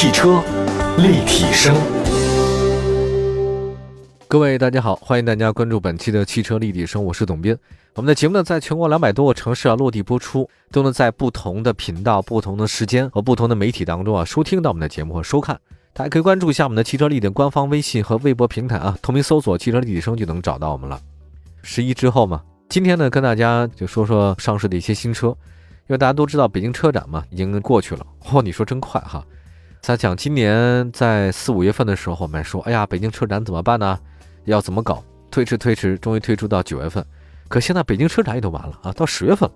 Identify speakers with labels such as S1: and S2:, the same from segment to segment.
S1: 汽车立体声，
S2: 各位大家好，欢迎大家关注本期的汽车立体声，我是董斌。我们的节目呢，在全国两百多个城市啊落地播出，都能在不同的频道、不同的时间和不同的媒体当中啊收听到我们的节目和收看。大家可以关注一下我们的汽车立体官方微信和微博平台啊，同名搜索“汽车立体声”就能找到我们了。十一之后嘛，今天呢跟大家就说说上市的一些新车，因为大家都知道北京车展嘛已经过去了，哦，你说真快哈。咱讲今年在四五月份的时候，我们说，哎呀，北京车展怎么办呢？要怎么搞？推迟推迟，终于推出到九月份。可现在北京车展也都完了啊，到十月份了，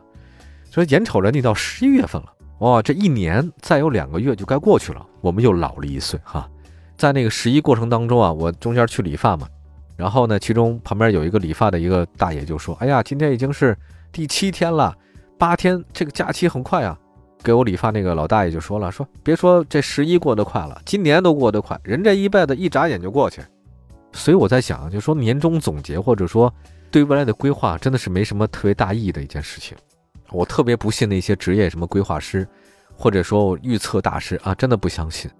S2: 所以眼瞅着你到十一月份了，哇，这一年再有两个月就该过去了，我们又老了一岁哈。在那个十一过程当中啊，我中间去理发嘛，然后呢，其中旁边有一个理发的一个大爷就说，哎呀，今天已经是第七天了，八天这个假期很快啊。给我理发那个老大爷就说了，说别说这十一过得快了，今年都过得快，人这一辈子一眨眼就过去。所以我在想，就说年终总结或者说对未来的规划，真的是没什么特别大意义的一件事情。我特别不信那些职业什么规划师，或者说预测大师啊，真的不相信。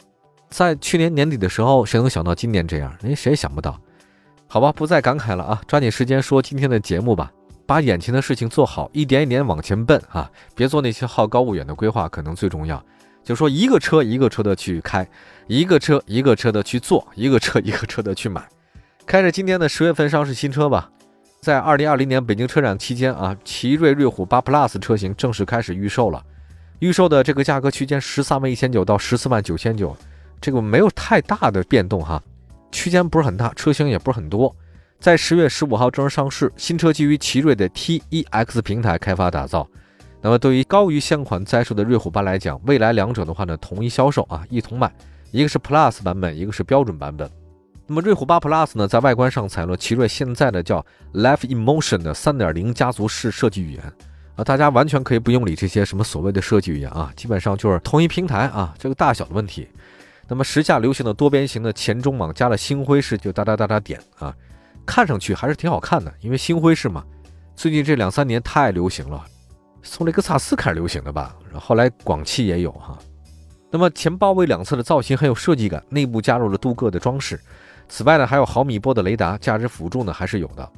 S2: 在去年年底的时候，谁能想到今年这样？人，谁也想不到。好吧，不再感慨了啊，抓紧时间说今天的节目吧。把眼前的事情做好，一点一点往前奔啊！别做那些好高骛远的规划，可能最重要。就说一个车一个车的去开，一个车一个车的去做，一个车一个车的去买。开着今天的十月份上市新车吧，在二零二零年北京车展期间啊，奇瑞瑞虎八 Plus 车型正式开始预售了。预售的这个价格区间十三万一千九到十四万九千九，这个没有太大的变动哈，区间不是很大，车型也不是很多。在十月十五号正式上市，新车基于奇瑞的 T-E-X 平台开发打造。那么对于高于现款在售的瑞虎八来讲，未来两者的话呢，统一销售啊，一同卖。一个是 Plus 版本，一个是标准版本。那么瑞虎八 Plus 呢，在外观上采用了奇瑞现在的叫 Life Emotion 的三点零家族式设计语言啊，大家完全可以不用理这些什么所谓的设计语言啊，基本上就是同一平台啊，这个大小的问题。那么时下流行的多边形的前中网加了星辉式，就哒哒哒哒点啊。看上去还是挺好看的，因为星辉是嘛，最近这两三年太流行了，从雷克萨斯开始流行的吧，然后来广汽也有哈。那么前包围两侧的造型很有设计感，内部加入了镀铬的装饰。此外呢，还有毫米波的雷达，驾驶辅助呢还是有的。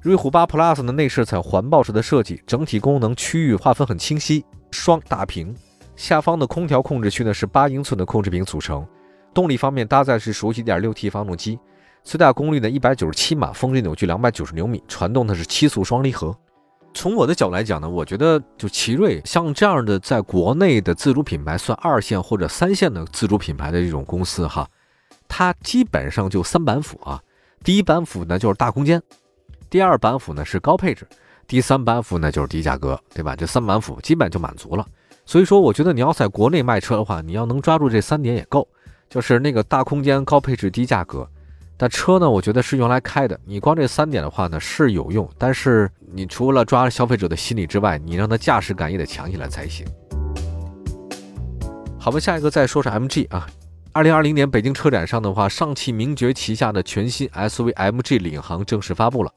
S2: 瑞虎8 Plus 的内饰采用环抱式的设计，整体功能区域划分很清晰，双大屏，下方的空调控制区呢是八英寸的控制屏组成。动力方面搭载是熟悉 1.6T 发动机。最大功率呢，一百九十七马，峰值扭矩两百九十牛米，传动的是七速双离合。从我的角度来讲呢，我觉得就奇瑞像这样的在国内的自主品牌，算二线或者三线的自主品牌的这种公司哈，它基本上就三板斧啊。第一板斧呢就是大空间，第二板斧呢是高配置，第三板斧呢就是低价格，对吧？这三板斧基本就满足了。所以说，我觉得你要在国内卖车的话，你要能抓住这三点也够，就是那个大空间、高配置、低价格。但车呢，我觉得是用来开的。你光这三点的话呢是有用，但是你除了抓消费者的心理之外，你让它驾驶感也得强起来才行。好吧，下一个再说说 MG 啊。二零二零年北京车展上的话，上汽名爵旗下的全新 SUV MG 领航正式发布了。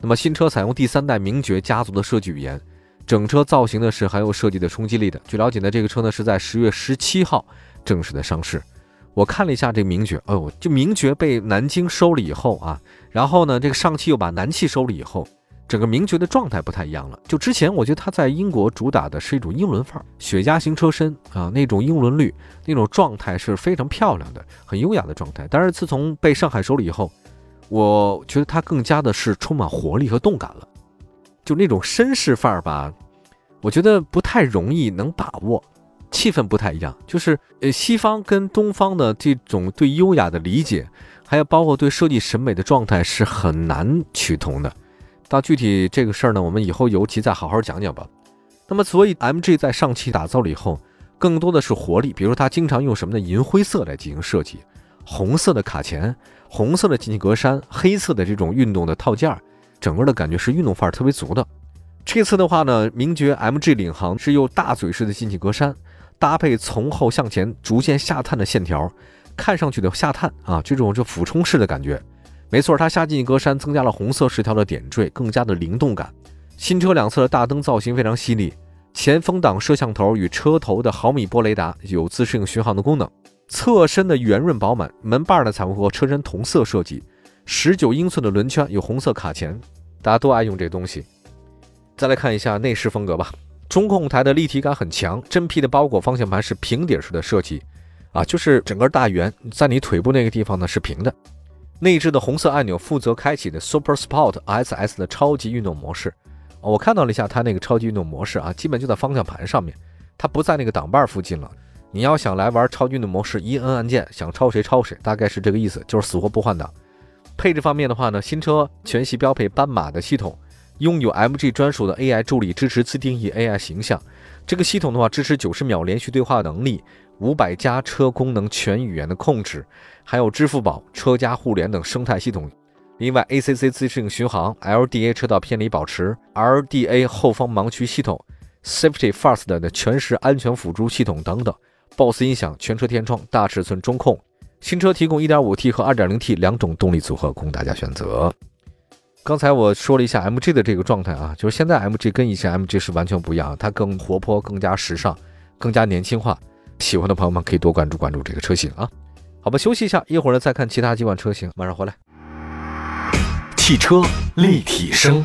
S2: 那么新车采用第三代名爵家族的设计语言，整车造型呢是很有设计的冲击力的。据了解呢，这个车呢是在十月十七号正式的上市。我看了一下这个名爵，哦，就名爵被南京收了以后啊，然后呢，这个上汽又把南汽收了以后，整个名爵的状态不太一样了。就之前我觉得它在英国主打的是一种英伦范儿，雪茄型车身啊，那种英伦绿，那种状态是非常漂亮的，很优雅的状态。但是自从被上海收了以后，我觉得它更加的是充满活力和动感了，就那种绅士范儿吧，我觉得不太容易能把握。气氛不太一样，就是呃，西方跟东方的这种对优雅的理解，还有包括对设计审美的状态是很难趋同的。到具体这个事儿呢，我们以后有期再好好讲讲吧。那么，所以 MG 在上汽打造了以后，更多的是活力，比如它经常用什么呢？银灰色来进行设计，红色的卡钳，红色的进气格栅，黑色的这种运动的套件，整个的感觉是运动范儿特别足的。这次的话呢，名爵 MG 领航是用大嘴式的进气格栅。搭配从后向前逐渐下探的线条，看上去的下探啊，这种就俯冲式的感觉。没错，它下进格栅增加了红色饰条的点缀，更加的灵动感。新车两侧的大灯造型非常犀利，前风挡摄像头与车头的毫米波雷达有自适应巡航的功能。侧身的圆润饱满，门把呢采用和车身同色设计，十九英寸的轮圈，有红色卡钳，大家都爱用这东西。再来看一下内饰风格吧，中控台的立体感很强，真皮的包裹方向盘是平底式的设计，啊，就是整个大圆在你腿部那个地方呢是平的。内置的红色按钮负责开启的 Super Sport SS 的超级运动模式。我看到了一下它那个超级运动模式啊，基本就在方向盘上面，它不在那个挡把附近了。你要想来玩超级运动模式，一摁按键，想超谁超谁，大概是这个意思，就是死活不换挡。配置方面的话呢，新车全系标配斑马的系统，拥有 MG 专属的 AI 助理，支持自定义 AI 形象。这个系统的话，支持九十秒连续对话能力，五百加车功能全语言的控制，还有支付宝、车家互联等生态系统。另外，ACC 自适应巡航、LDA 车道偏离保持、RDA 后方盲区系统、Safety First 的全时安全辅助系统等等，BOSS 音响、全车天窗、大尺寸中控。新车提供 1.5T 和 2.0T 两种动力组合供大家选择。刚才我说了一下 MG 的这个状态啊，就是现在 MG 跟以前 MG 是完全不一样，它更活泼、更加时尚、更加年轻化。喜欢的朋友们可以多关注关注这个车型啊。好吧，休息一下，一会儿呢再看其他几款车型，马上回来。
S1: 汽车立体声，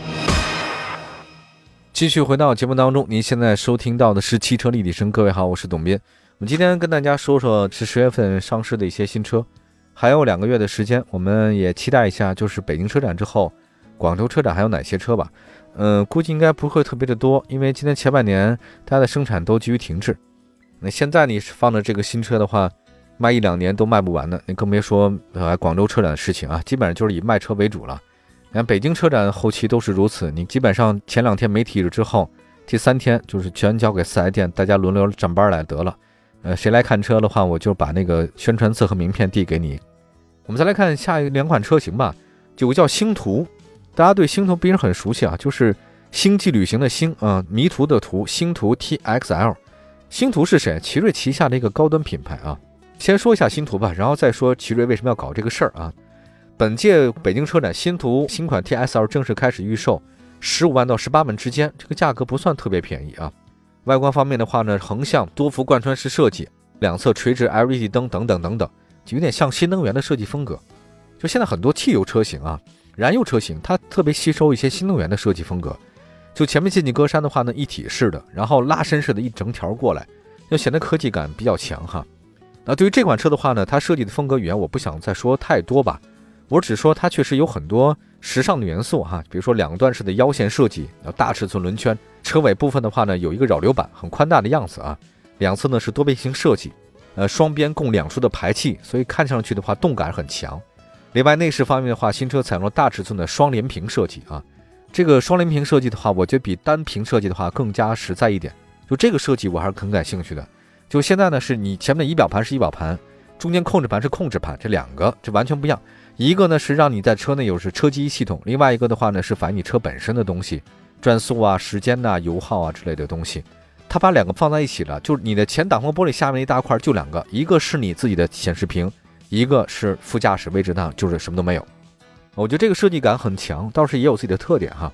S2: 继续回到节目当中。您现在收听到的是汽车立体声。各位好，我是董斌。我们今天跟大家说说是十月份上市的一些新车，还有两个月的时间，我们也期待一下，就是北京车展之后，广州车展还有哪些车吧？嗯，估计应该不会特别的多，因为今年前半年大家的生产都基于停滞。那现在你放的这个新车的话，卖一两年都卖不完的，你更别说呃广州车展的事情啊，基本上就是以卖车为主了。你看北京车展后期都是如此，你基本上前两天媒体日之后，第三天就是全交给四 S 店，大家轮流站班来得了。呃，谁来看车的话，我就把那个宣传册和名片递给你。我们再来看下一两款车型吧，有个叫星途，大家对星途不是很熟悉啊，就是星际旅行的星啊，迷途的途，星途 TXL。星途是谁？奇瑞旗下的一个高端品牌啊。先说一下星途吧，然后再说奇瑞为什么要搞这个事儿啊。本届北京车展，星途新款 TSL 正式开始预售，十五万到十八万之间，这个价格不算特别便宜啊。外观方面的话呢，横向多幅贯穿式设计，两侧垂直 LED 灯等等等等，有点像新能源的设计风格。就现在很多汽油车型啊，燃油车型它特别吸收一些新能源的设计风格。就前面进气格栅的话呢，一体式的，然后拉伸式的一整条过来，就显得科技感比较强哈。那对于这款车的话呢，它设计的风格语言我不想再说太多吧。我只说它确实有很多时尚的元素哈，比如说两段式的腰线设计，然后大尺寸轮圈，车尾部分的话呢有一个扰流板，很宽大的样子啊，两侧呢是多边形设计，呃双边共两出的排气，所以看上去的话动感很强。另外内饰方面的话，新车采用了大尺寸的双联屏设计啊，这个双联屏设计的话，我觉得比单屏设计的话更加实在一点。就这个设计我还是很感兴趣的。就现在呢，是你前面的仪表盘是仪表盘，中间控制盘是控制盘，这两个这完全不一样。一个呢是让你在车内有是车机系统，另外一个的话呢是反映你车本身的东西，转速啊、时间呐、油耗啊之类的东西。它把两个放在一起了，就是你的前挡风玻璃下面一大块就两个，一个是你自己的显示屏，一个是副驾驶位置上就是什么都没有。我觉得这个设计感很强，倒是也有自己的特点哈。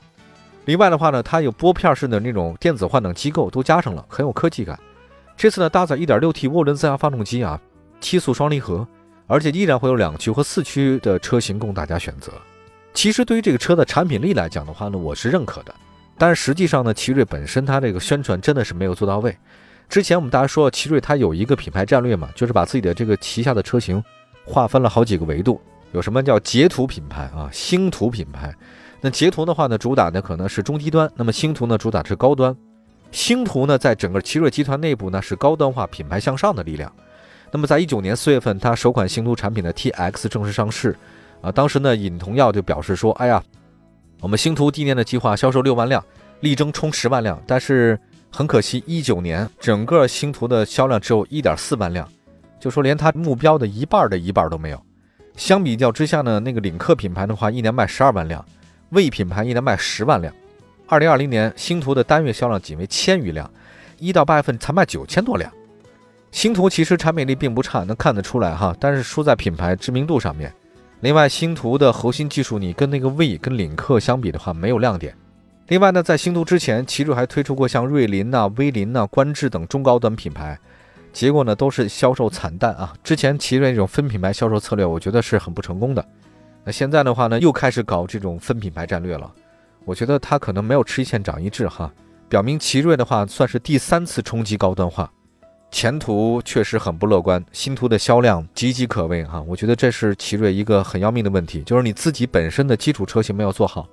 S2: 另外的话呢，它有拨片式的那种电子换挡机构都加上了，很有科技感。这次呢搭载 1.6T 涡轮增压发动机啊，七速双离合。而且依然会有两驱和四驱的车型供大家选择。其实对于这个车的产品力来讲的话呢，我是认可的。但是实际上呢，奇瑞本身它这个宣传真的是没有做到位。之前我们大家说，奇瑞它有一个品牌战略嘛，就是把自己的这个旗下的车型划分了好几个维度。有什么叫捷途品牌啊，星途品牌。那捷途的话呢，主打的可能是中低端；那么星途呢，主打是高端。星途呢，在整个奇瑞集团内部呢，是高端化、品牌向上的力量。那么，在一九年四月份，它首款星途产品的 TX 正式上市，啊，当时呢，尹同耀就表示说：“哎呀，我们星途今年的计划销售六万辆，力争冲十万辆。但是很可惜，一九年整个星途的销量只有一点四万辆，就说连它目标的一半的一半都没有。相比较之下呢，那个领克品牌的话，一年卖十二万辆，魏品牌一年卖十万辆。二零二零年，星途的单月销量仅为千余辆，一到八月份才卖九千多辆。”星途其实产品力并不差，能看得出来哈，但是输在品牌知名度上面。另外，星途的核心技术，你跟那个魏、跟领克相比的话，没有亮点。另外呢，在星途之前，奇瑞还推出过像瑞麟呐、威麟呐、观致等中高端品牌，结果呢都是销售惨淡啊。之前奇瑞这种分品牌销售策略，我觉得是很不成功的。那现在的话呢，又开始搞这种分品牌战略了。我觉得它可能没有吃一堑长一智哈，表明奇瑞的话算是第三次冲击高端化，前途确实很不乐观，新途的销量岌岌可危哈。我觉得这是奇瑞一个很要命的问题，就是你自己本身的基础车型没有做好，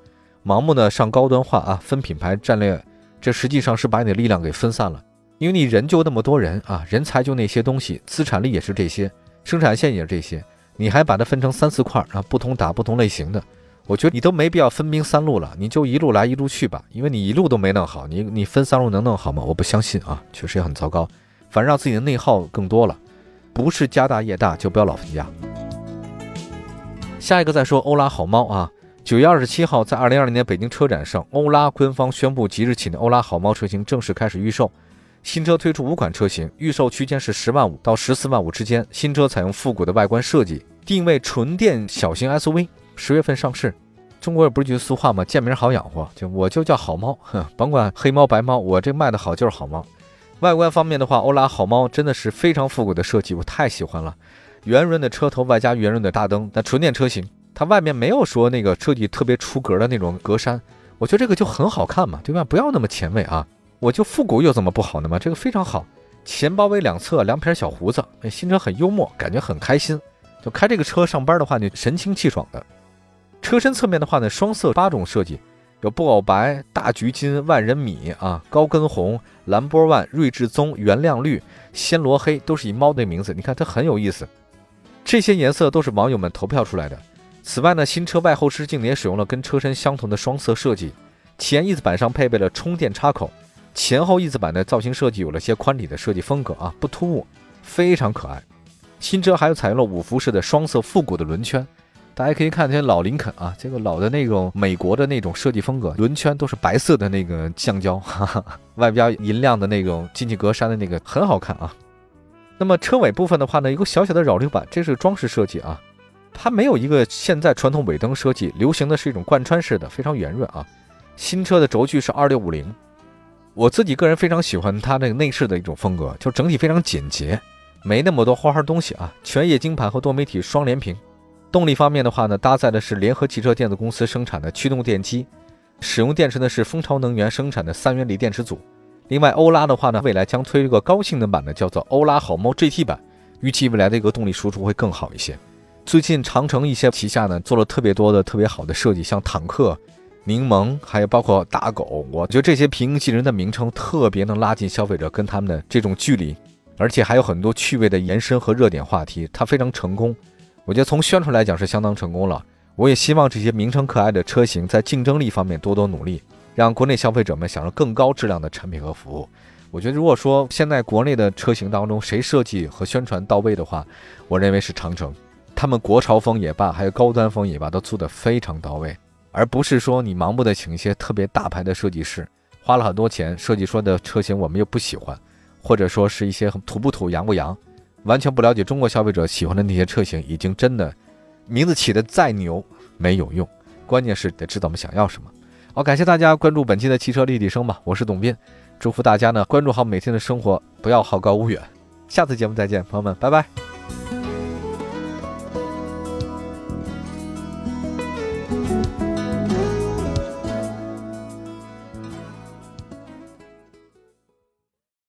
S2: 盲目的上高端化啊，分品牌战略，这实际上是把你的力量给分散了，因为你人就那么多人啊，人才就那些东西，资产力也是这些，生产线也是这些。你还把它分成三四块啊，不同打不同类型的，我觉得你都没必要分兵三路了，你就一路来一路去吧，因为你一路都没弄好，你你分三路能弄好吗？我不相信啊，确实也很糟糕，反正让自己的内耗更多了，不是家大业大就不要老分家。下一个再说欧拉好猫啊，九月二十七号在二零二零年北京车展上，欧拉官方宣布即日起的欧拉好猫车型正式开始预售。新车推出五款车型，预售区间是十万五到十四万五之间。新车采用复古的外观设计，定位纯电小型 SUV，十月份上市。中国也不是句俗话吗？见名好养活，就我就叫好猫，哼，甭管黑猫白猫，我这卖的好就是好猫。外观方面的话，欧拉好猫真的是非常复古的设计，我太喜欢了。圆润的车头外加圆润的大灯，那纯电车型，它外面没有说那个设计特别出格的那种格栅，我觉得这个就很好看嘛，对吧？不要那么前卫啊。我就复古又怎么不好呢嘛？这个非常好，前包围两侧两撇小胡子，那新车很幽默，感觉很开心。就开这个车上班的话，你神清气爽的。车身侧面的话呢，双色八种设计，有布偶白、大橘金、万人米啊、高跟红、蓝波万、睿智棕、原亮绿、暹罗黑，都是以猫的名字。你看它很有意思。这些颜色都是网友们投票出来的。此外呢，新车外后视镜也使用了跟车身相同的双色设计，前翼子板上配备了充电插口。前后翼子板的造型设计有了些宽体的设计风格啊，不突兀，非常可爱。新车还有采用了五辐式的双色复古的轮圈，大家可以看这些老林肯啊，这个老的那种美国的那种设计风格，轮圈都是白色的那个橡胶，哈哈，外边银亮的那种进气格栅的那个很好看啊。那么车尾部分的话呢，一个小小的扰流板，这是装饰设计啊，它没有一个现在传统尾灯设计，流行的是一种贯穿式的，非常圆润啊。新车的轴距是二六五零。我自己个人非常喜欢它那个内饰的一种风格，就整体非常简洁，没那么多花花东西啊。全液晶盘和多媒体双联屏。动力方面的话呢，搭载的是联合汽车电子公司生产的驱动电机，使用电池呢是蜂巢能源生产的三元锂电池组。另外，欧拉的话呢，未来将推一个高性能版的，叫做欧拉好猫 GT 版，预计未来的一个动力输出会更好一些。最近长城一些旗下呢做了特别多的特别好的设计，像坦克。柠檬，还有包括大狗，我觉得这些平易近人的名称特别能拉近消费者跟他们的这种距离，而且还有很多趣味的延伸和热点话题，它非常成功。我觉得从宣传来讲是相当成功了。我也希望这些名称可爱的车型在竞争力方面多多努力，让国内消费者们享受更高质量的产品和服务。我觉得如果说现在国内的车型当中谁设计和宣传到位的话，我认为是长城，他们国潮风也罢，还有高端风也罢，都做得非常到位。而不是说你盲目的请一些特别大牌的设计师，花了很多钱设计出的车型我们又不喜欢，或者说是一些土不土洋不洋，完全不了解中国消费者喜欢的那些车型，已经真的名字起的再牛没有用，关键是得知道我们想要什么。好，感谢大家关注本期的汽车立体声吧，我是董斌，祝福大家呢关注好每天的生活，不要好高骛远。下次节目再见，朋友们，拜拜。